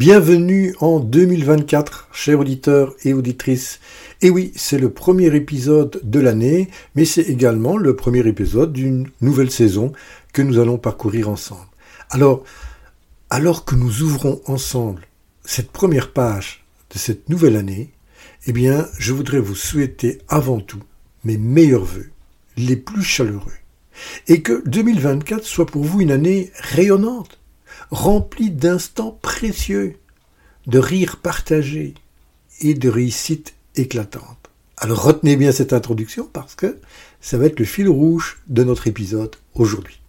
Bienvenue en 2024, chers auditeurs et auditrices. Et oui, c'est le premier épisode de l'année, mais c'est également le premier épisode d'une nouvelle saison que nous allons parcourir ensemble. Alors, alors que nous ouvrons ensemble cette première page de cette nouvelle année, eh bien, je voudrais vous souhaiter avant tout mes meilleurs voeux, les plus chaleureux, et que 2024 soit pour vous une année rayonnante, rempli d'instants précieux, de rires partagés et de réussites éclatantes. Alors retenez bien cette introduction parce que ça va être le fil rouge de notre épisode aujourd'hui.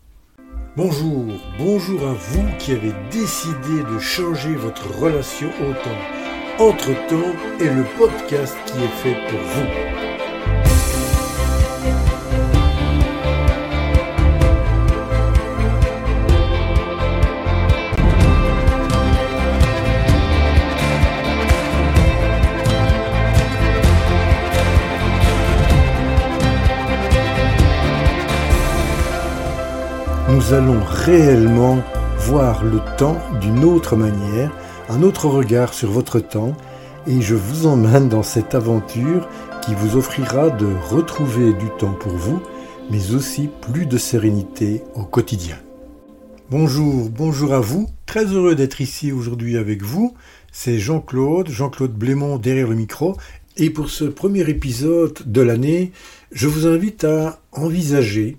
Bonjour, bonjour à vous qui avez décidé de changer votre relation au temps. Entre-temps est le podcast qui est fait pour vous. Allons réellement voir le temps d'une autre manière, un autre regard sur votre temps, et je vous emmène dans cette aventure qui vous offrira de retrouver du temps pour vous, mais aussi plus de sérénité au quotidien. Bonjour, bonjour à vous, très heureux d'être ici aujourd'hui avec vous. C'est Jean-Claude, Jean-Claude Blémont derrière le micro, et pour ce premier épisode de l'année, je vous invite à envisager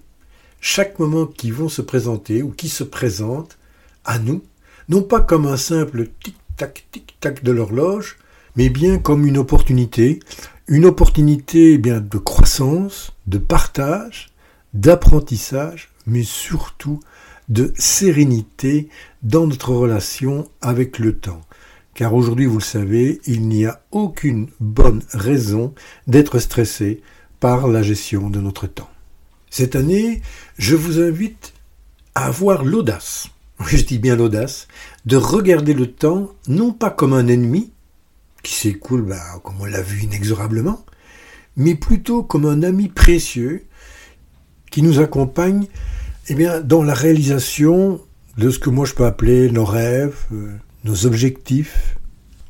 chaque moment qui vont se présenter ou qui se présentent à nous, non pas comme un simple tic-tac, tic-tac de l'horloge, mais bien comme une opportunité, une opportunité eh bien de croissance, de partage, d'apprentissage, mais surtout de sérénité dans notre relation avec le temps. Car aujourd'hui, vous le savez, il n'y a aucune bonne raison d'être stressé par la gestion de notre temps. Cette année, je vous invite à avoir l'audace, je dis bien l'audace, de regarder le temps non pas comme un ennemi, qui s'écoule bah, comme on l'a vu inexorablement, mais plutôt comme un ami précieux qui nous accompagne eh bien, dans la réalisation de ce que moi je peux appeler nos rêves, euh, nos objectifs,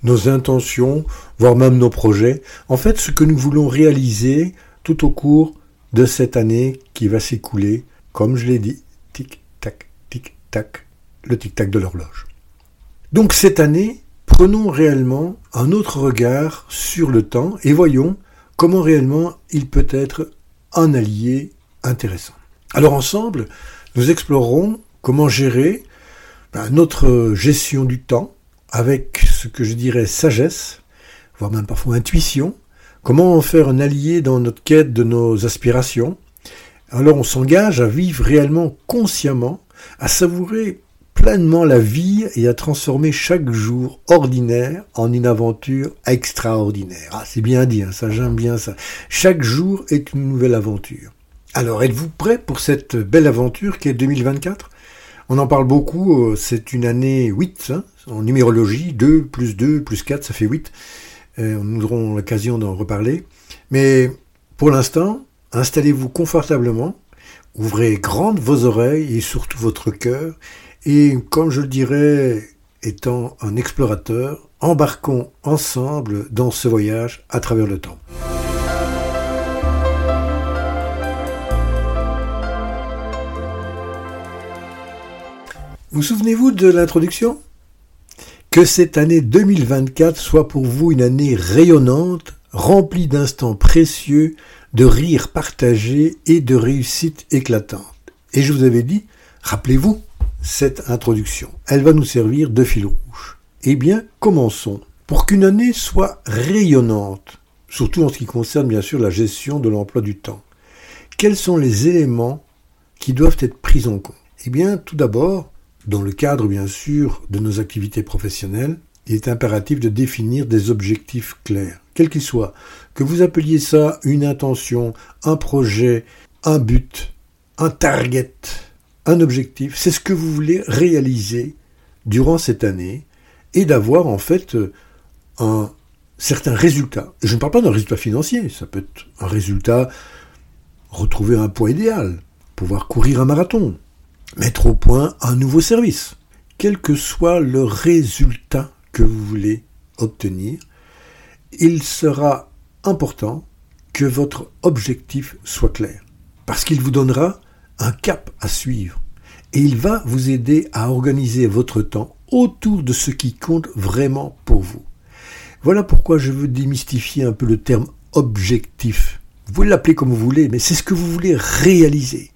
nos intentions, voire même nos projets. En fait, ce que nous voulons réaliser tout au cours de cette année qui va s'écouler, comme je l'ai dit, tic-tac, tic-tac, le tic-tac de l'horloge. Donc cette année, prenons réellement un autre regard sur le temps et voyons comment réellement il peut être un allié intéressant. Alors ensemble, nous explorerons comment gérer ben, notre gestion du temps avec ce que je dirais sagesse, voire même parfois intuition, Comment en faire un allié dans notre quête de nos aspirations? Alors on s'engage à vivre réellement consciemment, à savourer pleinement la vie et à transformer chaque jour ordinaire en une aventure extraordinaire. Ah, c'est bien dit, hein, ça j'aime bien ça. Chaque jour est une nouvelle aventure. Alors, êtes-vous prêt pour cette belle aventure qui est 2024 On en parle beaucoup, euh, c'est une année 8, hein, en numérologie, 2 plus 2 plus 4, ça fait 8 nous aurons l'occasion d'en reparler. Mais pour l'instant, installez-vous confortablement, ouvrez grandes vos oreilles et surtout votre cœur, et comme je le dirais, étant un explorateur, embarquons ensemble dans ce voyage à travers le temps. Vous souvenez-vous de l'introduction? Que cette année 2024 soit pour vous une année rayonnante, remplie d'instants précieux, de rires partagés et de réussites éclatantes. Et je vous avais dit, rappelez-vous cette introduction. Elle va nous servir de fil rouge. Eh bien, commençons. Pour qu'une année soit rayonnante, surtout en ce qui concerne bien sûr la gestion de l'emploi du temps, quels sont les éléments qui doivent être pris en compte? Eh bien, tout d'abord, dans le cadre, bien sûr, de nos activités professionnelles, il est impératif de définir des objectifs clairs, quels qu'ils soient. Que vous appeliez ça une intention, un projet, un but, un target, un objectif, c'est ce que vous voulez réaliser durant cette année et d'avoir en fait un certain résultat. Je ne parle pas d'un résultat financier, ça peut être un résultat, retrouver un poids idéal, pouvoir courir un marathon, mettre au point un nouveau service. Quel que soit le résultat que vous voulez obtenir, il sera important que votre objectif soit clair, parce qu'il vous donnera un cap à suivre, et il va vous aider à organiser votre temps autour de ce qui compte vraiment pour vous. Voilà pourquoi je veux démystifier un peu le terme objectif. Vous pouvez l'appeler comme vous voulez, mais c'est ce que vous voulez réaliser.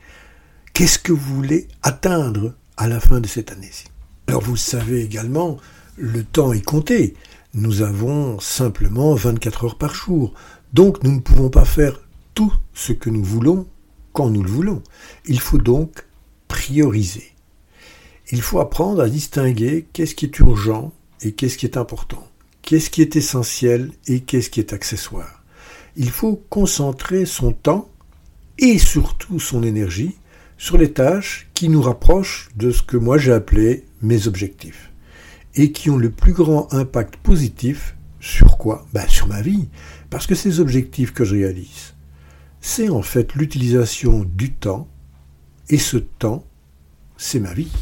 Qu'est-ce que vous voulez atteindre à la fin de cette année-ci? Alors vous savez également, le temps est compté. Nous avons simplement 24 heures par jour. Donc nous ne pouvons pas faire tout ce que nous voulons quand nous le voulons. Il faut donc prioriser. Il faut apprendre à distinguer qu'est-ce qui est urgent et qu'est-ce qui est important, qu'est-ce qui est essentiel et qu'est-ce qui est accessoire. Il faut concentrer son temps et surtout son énergie sur les tâches qui nous rapprochent de ce que moi j'ai appelé mes objectifs et qui ont le plus grand impact positif sur quoi? Ben, Sur ma vie. Parce que ces objectifs que je réalise, c'est en fait l'utilisation du temps et ce temps, c'est ma vie.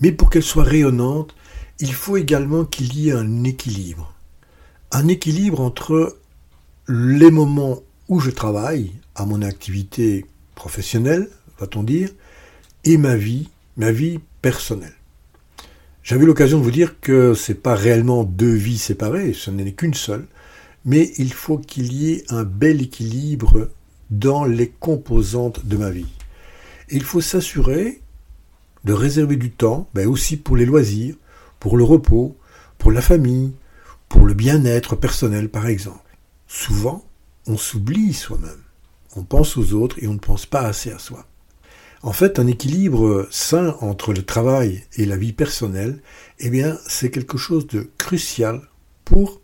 Mais pour qu'elle soit rayonnante, il faut également qu'il y ait un équilibre. Un équilibre entre les moments où je travaille à mon activité professionnelle, va-t-on dire, et ma vie, ma vie personnelle. J'avais l'occasion de vous dire que ce n'est pas réellement deux vies séparées, ce n'est qu'une seule, mais il faut qu'il y ait un bel équilibre dans les composantes de ma vie. il faut s'assurer de réserver du temps, mais ben aussi pour les loisirs, pour le repos, pour la famille, pour le bien-être personnel par exemple. Souvent, on s'oublie soi-même. On pense aux autres et on ne pense pas assez à soi. En fait, un équilibre sain entre le travail et la vie personnelle, eh bien, c'est quelque chose de crucial pour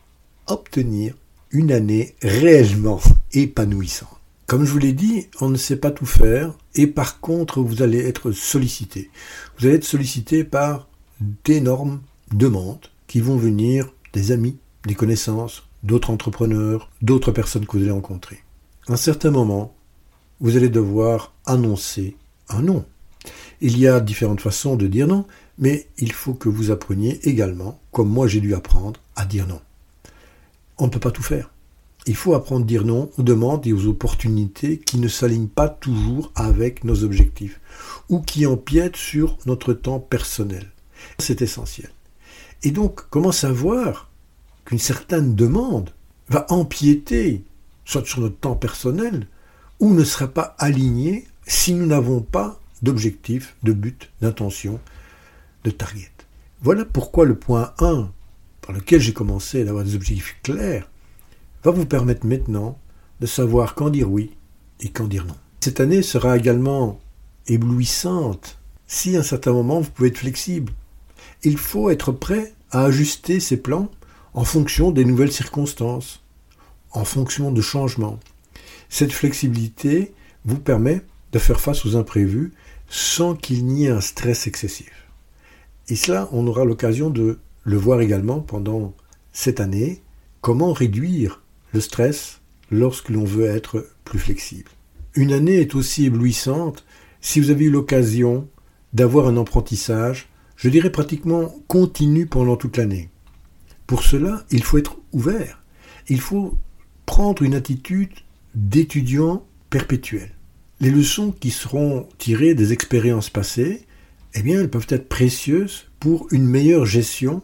obtenir une année réellement épanouissante. Comme je vous l'ai dit, on ne sait pas tout faire et par contre, vous allez être sollicité. Vous allez être sollicité par d'énormes demandes qui vont venir des amis, des connaissances, d'autres entrepreneurs, d'autres personnes que vous allez rencontrer. À un certain moment, vous allez devoir annoncer un non. Il y a différentes façons de dire non, mais il faut que vous appreniez également, comme moi j'ai dû apprendre, à dire non. On ne peut pas tout faire. Il faut apprendre à dire non aux demandes et aux opportunités qui ne s'alignent pas toujours avec nos objectifs ou qui empiètent sur notre temps personnel. C'est essentiel. Et donc, comment savoir qu'une certaine demande va empiéter soit sur notre temps personnel ou ne sera pas alignée si nous n'avons pas d'objectif, de but, d'intention, de target. Voilà pourquoi le point 1, par lequel j'ai commencé d'avoir des objectifs clairs, va vous permettre maintenant de savoir quand dire oui et quand dire non. Cette année sera également éblouissante si à un certain moment vous pouvez être flexible. Il faut être prêt à ajuster ses plans en fonction des nouvelles circonstances, en fonction de changements. Cette flexibilité vous permet de faire face aux imprévus sans qu'il n'y ait un stress excessif. Et cela, on aura l'occasion de le voir également pendant cette année, comment réduire le stress lorsque l'on veut être plus flexible. Une année est aussi éblouissante si vous avez eu l'occasion d'avoir un apprentissage, je dirais pratiquement continu pendant toute l'année. Pour cela, il faut être ouvert. Il faut prendre une attitude d'étudiant perpétuel les leçons qui seront tirées des expériences passées, eh bien, elles peuvent être précieuses pour une meilleure gestion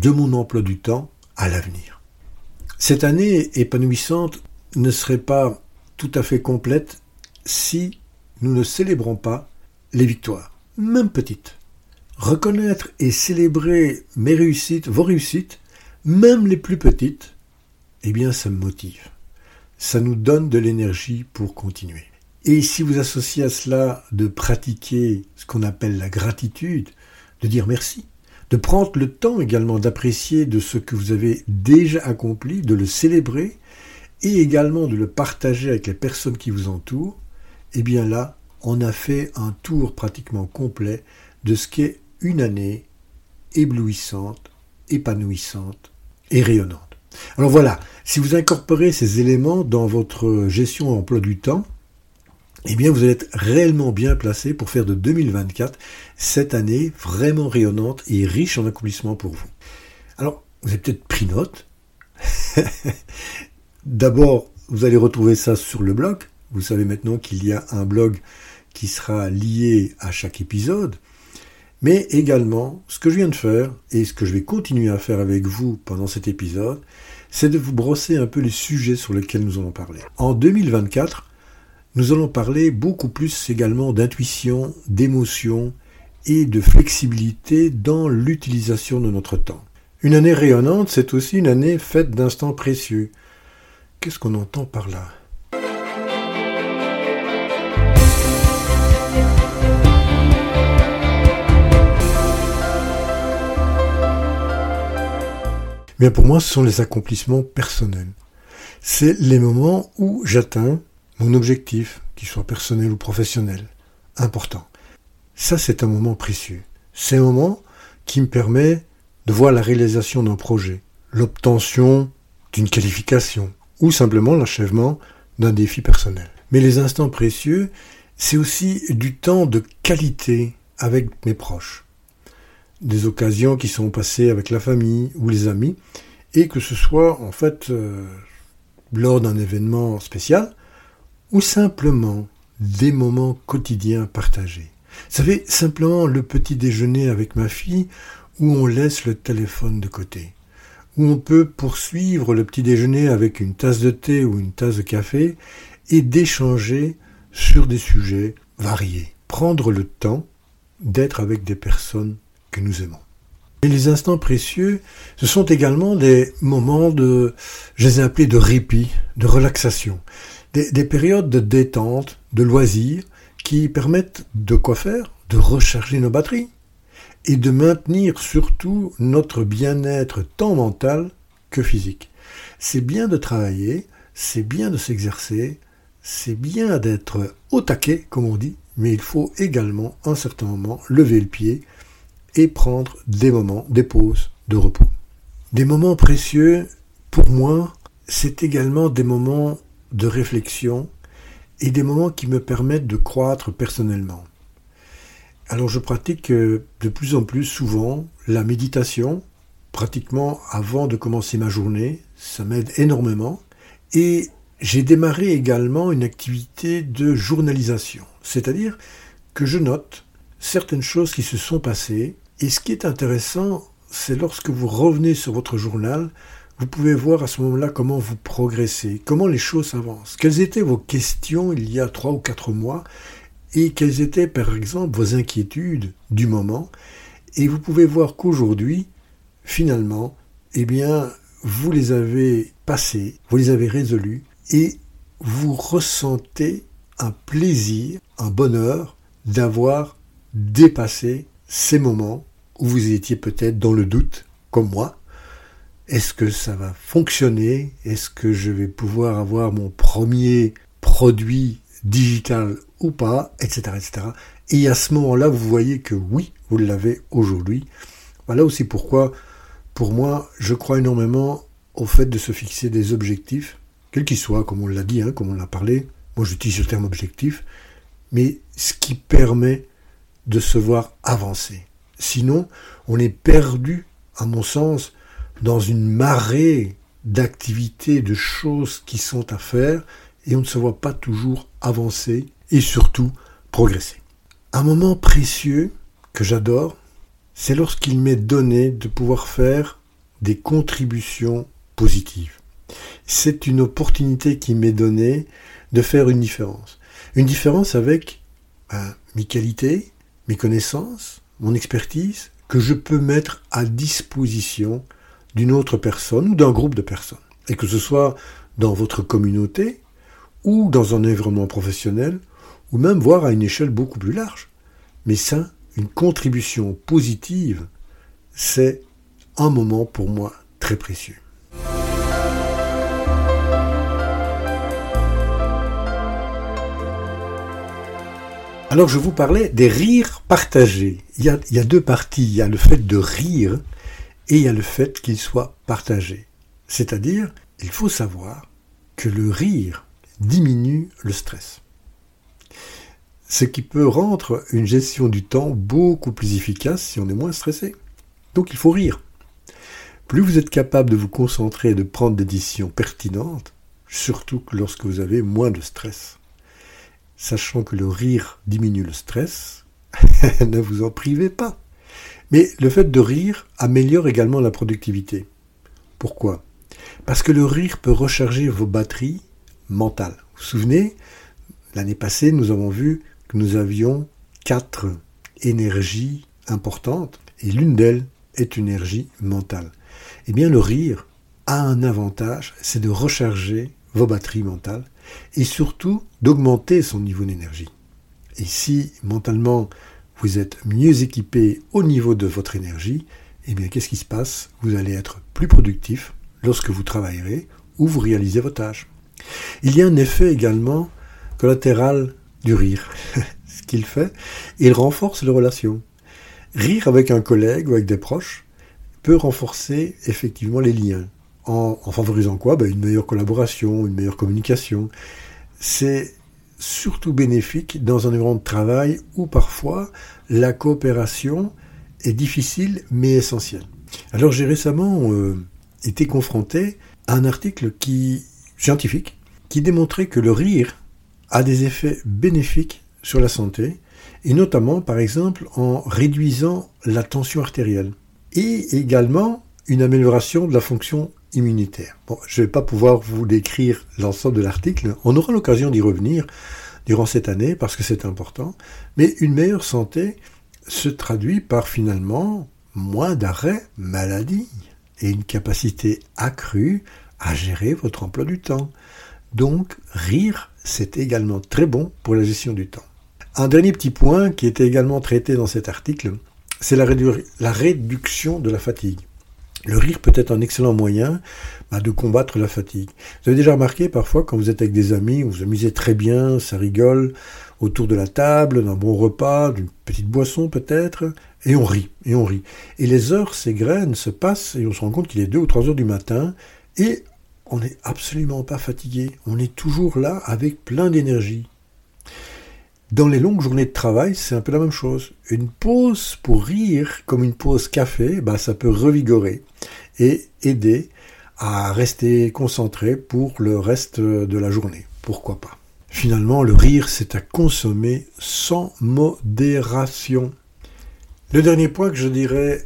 de mon emploi du temps à l'avenir. Cette année épanouissante ne serait pas tout à fait complète si nous ne célébrons pas les victoires, même petites. Reconnaître et célébrer mes réussites, vos réussites, même les plus petites, eh bien ça me motive. Ça nous donne de l'énergie pour continuer. Et si vous associez à cela de pratiquer ce qu'on appelle la gratitude, de dire merci, de prendre le temps également d'apprécier de ce que vous avez déjà accompli, de le célébrer, et également de le partager avec les personnes qui vous entourent, eh bien là, on a fait un tour pratiquement complet de ce qu'est une année éblouissante, épanouissante et rayonnante. Alors voilà, si vous incorporez ces éléments dans votre gestion et emploi du temps, eh bien vous allez être réellement bien placé pour faire de 2024 cette année vraiment rayonnante et riche en accomplissements pour vous. Alors, vous avez peut-être pris note. D'abord, vous allez retrouver ça sur le blog. Vous savez maintenant qu'il y a un blog qui sera lié à chaque épisode. Mais également, ce que je viens de faire, et ce que je vais continuer à faire avec vous pendant cet épisode, c'est de vous brosser un peu les sujets sur lesquels nous allons parler. En 2024, nous allons parler beaucoup plus également d'intuition, d'émotion et de flexibilité dans l'utilisation de notre temps. Une année rayonnante, c'est aussi une année faite d'instants précieux. Qu'est-ce qu'on entend par là? Bien pour moi, ce sont les accomplissements personnels. C'est les moments où j'atteins mon objectif, qu'il soit personnel ou professionnel, important. Ça, c'est un moment précieux. C'est un moment qui me permet de voir la réalisation d'un projet, l'obtention d'une qualification ou simplement l'achèvement d'un défi personnel. Mais les instants précieux, c'est aussi du temps de qualité avec mes proches des occasions qui sont passées avec la famille ou les amis, et que ce soit en fait euh, lors d'un événement spécial ou simplement des moments quotidiens partagés. Vous savez, simplement le petit déjeuner avec ma fille où on laisse le téléphone de côté, où on peut poursuivre le petit déjeuner avec une tasse de thé ou une tasse de café et d'échanger sur des sujets variés. Prendre le temps d'être avec des personnes nous aimons. Et les instants précieux, ce sont également des moments de, je les ai appelés de répit, de relaxation, des, des périodes de détente, de loisirs, qui permettent de quoi faire? De recharger nos batteries et de maintenir surtout notre bien-être tant mental que physique. C'est bien de travailler, c'est bien de s'exercer, c'est bien d'être au taquet, comme on dit, mais il faut également, à un certain moment, lever le pied et prendre des moments, des pauses de repos. Des moments précieux, pour moi, c'est également des moments de réflexion et des moments qui me permettent de croître personnellement. Alors je pratique euh, de plus en plus souvent la méditation, pratiquement avant de commencer ma journée, ça m'aide énormément, et j'ai démarré également une activité de journalisation, c'est-à-dire que je note certaines choses qui se sont passées. Et ce qui est intéressant, c'est lorsque vous revenez sur votre journal, vous pouvez voir à ce moment-là comment vous progressez, comment les choses avancent, quelles étaient vos questions il y a trois ou quatre mois, et quelles étaient par exemple vos inquiétudes du moment, et vous pouvez voir qu'aujourd'hui, finalement, eh bien, vous les avez passées, vous les avez résolues, et vous ressentez un plaisir, un bonheur d'avoir dépassé ces moments où vous étiez peut-être dans le doute, comme moi. Est-ce que ça va fonctionner? Est-ce que je vais pouvoir avoir mon premier produit digital ou pas? Etc. etc. Et à ce moment-là, vous voyez que oui, vous l'avez aujourd'hui. Voilà aussi pourquoi, pour moi, je crois énormément au fait de se fixer des objectifs, quels qu'ils soient, comme on l'a dit, hein, comme on l'a parlé. Moi, j'utilise le terme objectif, mais ce qui permet de se voir avancer. Sinon, on est perdu, à mon sens, dans une marée d'activités, de choses qui sont à faire, et on ne se voit pas toujours avancer et surtout progresser. Un moment précieux que j'adore, c'est lorsqu'il m'est donné de pouvoir faire des contributions positives. C'est une opportunité qui m'est donnée de faire une différence. Une différence avec ben, mes qualités, mes connaissances, mon expertise, que je peux mettre à disposition d'une autre personne ou d'un groupe de personnes. Et que ce soit dans votre communauté ou dans un environnement professionnel ou même voire à une échelle beaucoup plus large. Mais ça, une contribution positive, c'est un moment pour moi très précieux. Alors je vous parlais des rires partagés. Il y, a, il y, a, deux parties. Il y a le fait de rire et il y a le fait qu'il soit partagé. C'est-à-dire, il faut savoir que le rire diminue le stress. Ce qui peut rendre une gestion du temps beaucoup plus efficace si on est moins stressé. Donc il faut rire. Plus vous êtes capable de vous concentrer et de prendre des décisions pertinentes, surtout lorsque vous avez moins de stress. Sachant que le rire diminue le stress, ne vous en privez pas. Mais le fait de rire améliore également la productivité. Pourquoi? Parce que le rire peut recharger vos batteries mentales. Vous vous souvenez, l'année passée, nous avons vu que nous avions quatre énergies importantes, et l'une d'elles est une énergie mentale. Eh bien, le rire a un avantage, c'est de recharger vos batteries mentales et surtout d'augmenter son niveau d'énergie. Et si mentalement vous êtes mieux équipé au niveau de votre énergie, eh bien qu'est-ce qui se passe? Vous allez être plus productif lorsque vous travaillerez ou vous réalisez vos tâches. Il y a un effet également collatéral du rire. Ce qu'il fait, il renforce les relations. Rire avec un collègue ou avec des proches peut renforcer effectivement les liens. En, favorisant quoi? Ben, Une meilleure collaboration, une meilleure communication. C'est surtout bénéfique dans un environnement de travail où parfois la coopération est difficile mais essentielle. Alors j'ai récemment euh, été confronté à un article qui, scientifique qui démontrait que le rire a des effets bénéfiques sur la santé, et notamment par exemple en réduisant la tension artérielle, et également une amélioration de la fonction immunitaire. Je ne vais pas pouvoir vous décrire l'ensemble de l'article, on aura l'occasion d'y revenir durant cette année parce que c'est important, mais une meilleure santé se traduit par finalement moins d'arrêts maladie et une capacité accrue à gérer votre emploi du temps. Donc, rire, c'est également très bon pour la gestion du temps. Un dernier petit point qui était également traité dans cet article, c'est la, réduction de la fatigue. Le rire peut être un excellent moyen bah, de combattre la fatigue. Vous avez déjà remarqué parfois quand vous êtes avec des amis, vous vous amusez très bien, ça rigole autour de la table, d'un bon repas, d'une petite boisson peut-être, et on rit, et on rit. Et les heures s'égrènent, se passent, et on se rend compte qu'il est 2 ou 3 heures du matin, et on n'est absolument pas fatigué. On est toujours là avec plein d'énergie. Dans les longues journées de travail, c'est un peu la même chose. Une pause pour rire, comme une pause café, bah, ça peut revigorer et aider à rester concentré pour le reste de la journée. Pourquoi pas? Finalement, le rire, c'est à consommer sans modération. Le dernier point que je dirais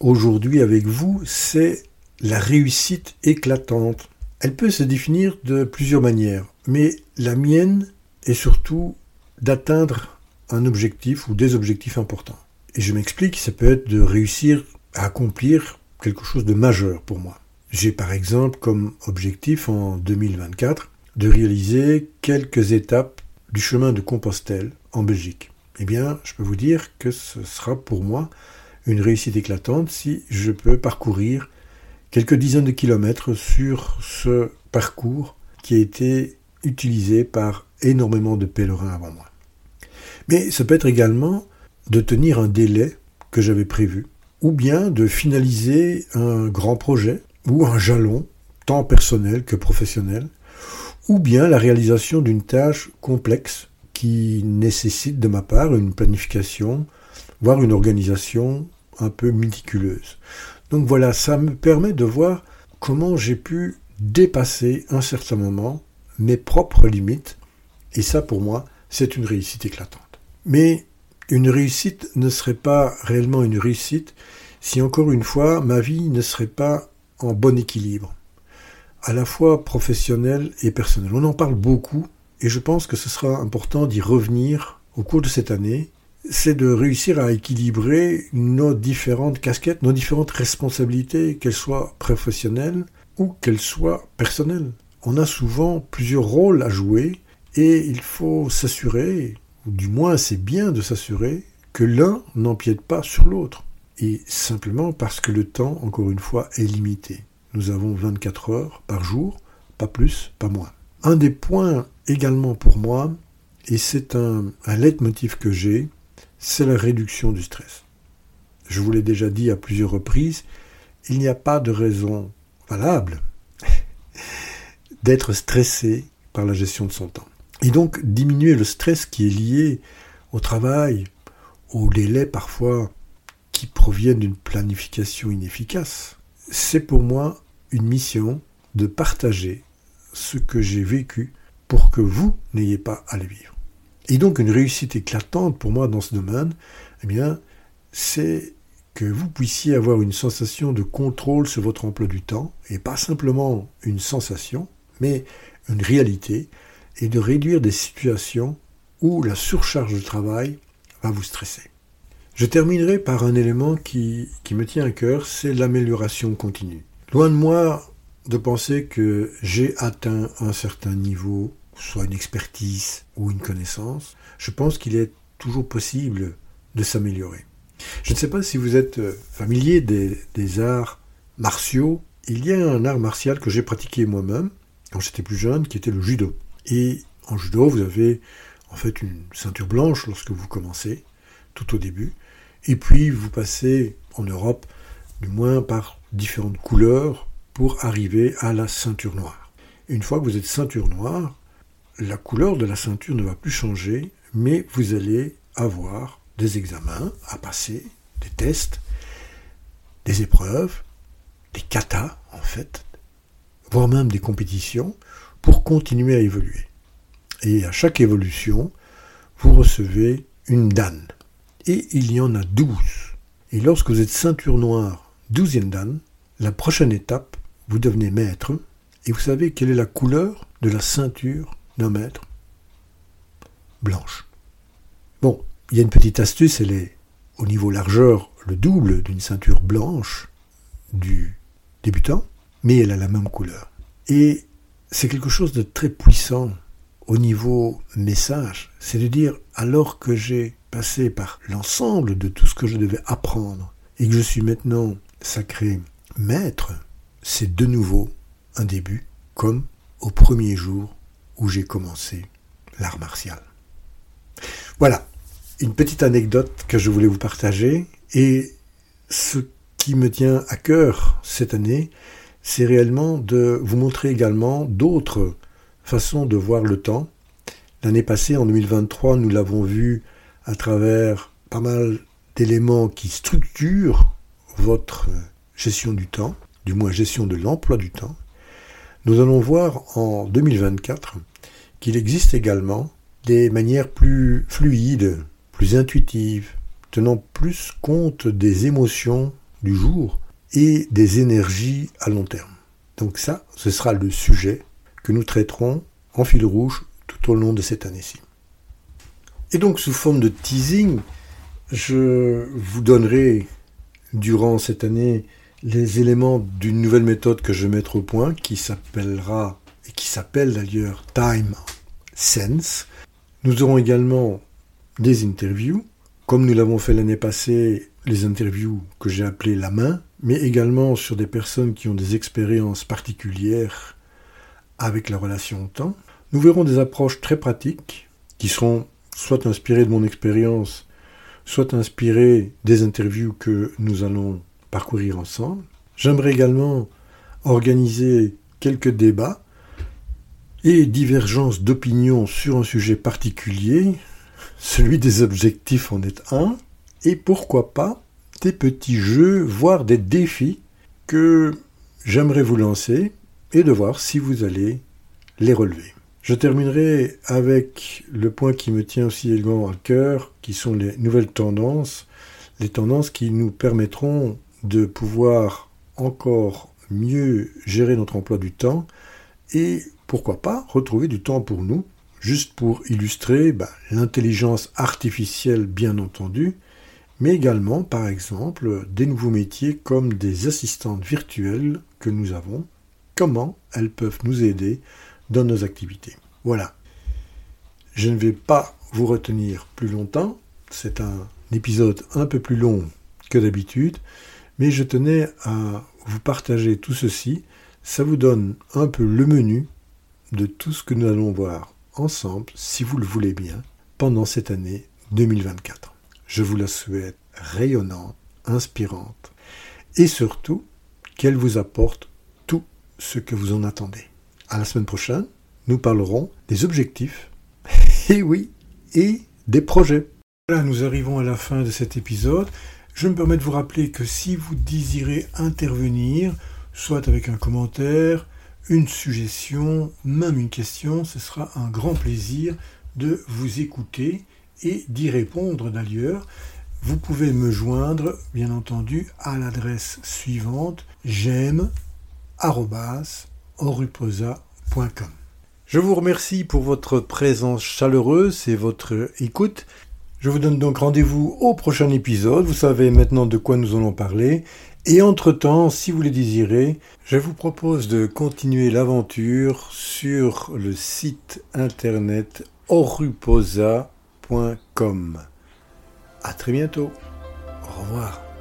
aujourd'hui avec vous, c'est la réussite éclatante. Elle peut se définir de plusieurs manières, mais la mienne est surtout d'atteindre un objectif ou des objectifs importants. Et je m'explique, ça peut être de réussir à accomplir quelque chose de majeur pour moi. J'ai par exemple comme objectif en 2024 de réaliser quelques étapes du chemin de Compostelle en Belgique. Eh bien, je peux vous dire que ce sera pour moi une réussite éclatante si je peux parcourir quelques dizaines de kilomètres sur ce parcours qui a été utilisé par énormément de pèlerins avant moi. Mais ça peut être également de tenir un délai que j'avais prévu, ou bien de finaliser un grand projet, ou un jalon, tant personnel que professionnel, ou bien la réalisation d'une tâche complexe qui nécessite de ma part une planification, voire une organisation un peu méticuleuse. Donc voilà, ça me permet de voir comment j'ai pu dépasser un certain moment mes propres limites, et ça pour moi, c'est une réussite éclatante. Mais une réussite ne serait pas réellement une réussite si encore une fois ma vie ne serait pas en bon équilibre, à la fois professionnel et personnel. On en parle beaucoup et je pense que ce sera important d'y revenir au cours de cette année. C'est de réussir à équilibrer nos différentes casquettes, nos différentes responsabilités, qu'elles soient professionnelles ou qu'elles soient personnelles. On a souvent plusieurs rôles à jouer et il faut s'assurer ou du moins c'est bien de s'assurer que l'un n'empiète pas sur l'autre. Et simplement parce que le temps, encore une fois, est limité. Nous avons 24 heures par jour, pas plus, pas moins. Un des points également pour moi, et c'est un, un leitmotiv que j'ai, c'est la réduction du stress. Je vous l'ai déjà dit à plusieurs reprises, il n'y a pas de raison valable d'être stressé par la gestion de son temps. Et donc diminuer le stress qui est lié au travail, aux délais parfois qui proviennent d'une planification inefficace. c'est pour moi une mission de partager ce que j'ai vécu pour que vous n'ayez pas à le vivre. Et donc une réussite éclatante pour moi dans ce domaine, eh bien, c'est que vous puissiez avoir une sensation de contrôle sur votre emploi du temps, et pas simplement une sensation, mais une réalité, et de réduire des situations où la surcharge de travail va vous stresser. Je terminerai par un élément qui, qui me tient à cœur, c'est l'amélioration continue. Loin de moi de penser que j'ai atteint un certain niveau, soit une expertise ou une connaissance, je pense qu'il est toujours possible de s'améliorer. Je ne sais pas si vous êtes euh, familier des, des arts martiaux. Il y a un art martial que j'ai pratiqué moi-même quand j'étais plus jeune, qui était le judo. Et en judo, vous avez en fait une ceinture blanche lorsque vous commencez, tout au début. Et puis vous passez en Europe, du moins par différentes couleurs, pour arriver à la ceinture noire. une fois que vous êtes ceinture noire, la couleur de la ceinture ne va plus changer, mais vous allez avoir des examens à passer, des tests, des épreuves, des katas en fait, voire même des compétitions, pour continuer à évoluer. Et à chaque évolution, vous recevez une dan. Et il y en a douze. Et lorsque vous êtes ceinture noire, douzième dan, la prochaine étape, vous devenez maître. Et vous savez quelle est la couleur de la ceinture d'un maître? Blanche. Bon, il y a une petite astuce, elle est au niveau largeur le double d'une ceinture blanche du débutant, mais elle a la même couleur. Et c'est quelque chose de très puissant au niveau message. C'est de dire, alors que j'ai passé par l'ensemble de tout ce que je devais apprendre et que je suis maintenant sacré maître, c'est de nouveau un début, comme au premier jour où j'ai commencé l'art martial. Voilà, une petite anecdote que je voulais vous partager. Et ce qui me tient à cœur cette année, c'est réellement de vous montrer également d'autres façons de voir le temps. L'année passée, en 2023, nous l'avons vu à travers pas mal d'éléments qui structurent votre gestion du temps, du moins gestion de l'emploi du temps. Nous allons voir en 2024 qu'il existe également des manières plus fluides, plus intuitives, tenant plus compte des émotions du jour et des énergies à long terme. Donc ça, ce sera le sujet que nous traiterons en fil rouge tout au long de cette année-ci. Et donc sous forme de teasing, je vous donnerai durant cette année les éléments d'une nouvelle méthode que je vais mettre au point qui s'appellera et qui s'appelle d'ailleurs Time Sense. Nous aurons également des interviews, comme nous l'avons fait l'année passée, les interviews que j'ai appelées la main, mais également sur des personnes qui ont des expériences particulières avec la relation au temps. Nous verrons des approches très pratiques qui seront soit inspirées de mon expérience, soit inspirées des interviews que nous allons parcourir ensemble. J'aimerais également organiser quelques débats et divergences d'opinion sur un sujet particulier. Celui des objectifs en est un. Et pourquoi pas des petits jeux, voire des défis que j'aimerais vous lancer et de voir si vous allez les relever. Je terminerai avec le point qui me tient aussi également à cœur, qui sont les nouvelles tendances, les tendances qui nous permettront de pouvoir encore mieux gérer notre emploi du temps et pourquoi pas retrouver du temps pour nous, juste pour illustrer bah, l'intelligence artificielle bien entendu, mais également par exemple des nouveaux métiers comme des assistantes virtuelles que nous avons, comment elles peuvent nous aider dans nos activités. Voilà. Je ne vais pas vous retenir plus longtemps, c'est un épisode un peu plus long que d'habitude, mais je tenais à vous partager tout ceci. Ça vous donne un peu le menu de tout ce que nous allons voir ensemble, si vous le voulez bien, pendant cette année 2024. Je vous la souhaite rayonnante, inspirante, et surtout qu'elle vous apporte tout ce que vous en attendez. À la semaine prochaine, nous parlerons des objectifs, et oui, et des projets. Voilà, nous arrivons à la fin de cet épisode. Je me permets de vous rappeler que si vous désirez intervenir, soit avec un commentaire, une suggestion, même une question, ce sera un grand plaisir de vous écouter et d'y répondre d'ailleurs. Vous pouvez me joindre, bien entendu, à l'adresse suivante j'aime Je vous remercie pour votre présence chaleureuse et votre écoute. Je vous donne donc rendez-vous au prochain épisode. Vous savez maintenant de quoi nous allons parler. Et entre-temps, si vous le désirez, je vous propose de continuer l'aventure sur le site internet oruposa.com. À très bientôt. Au revoir.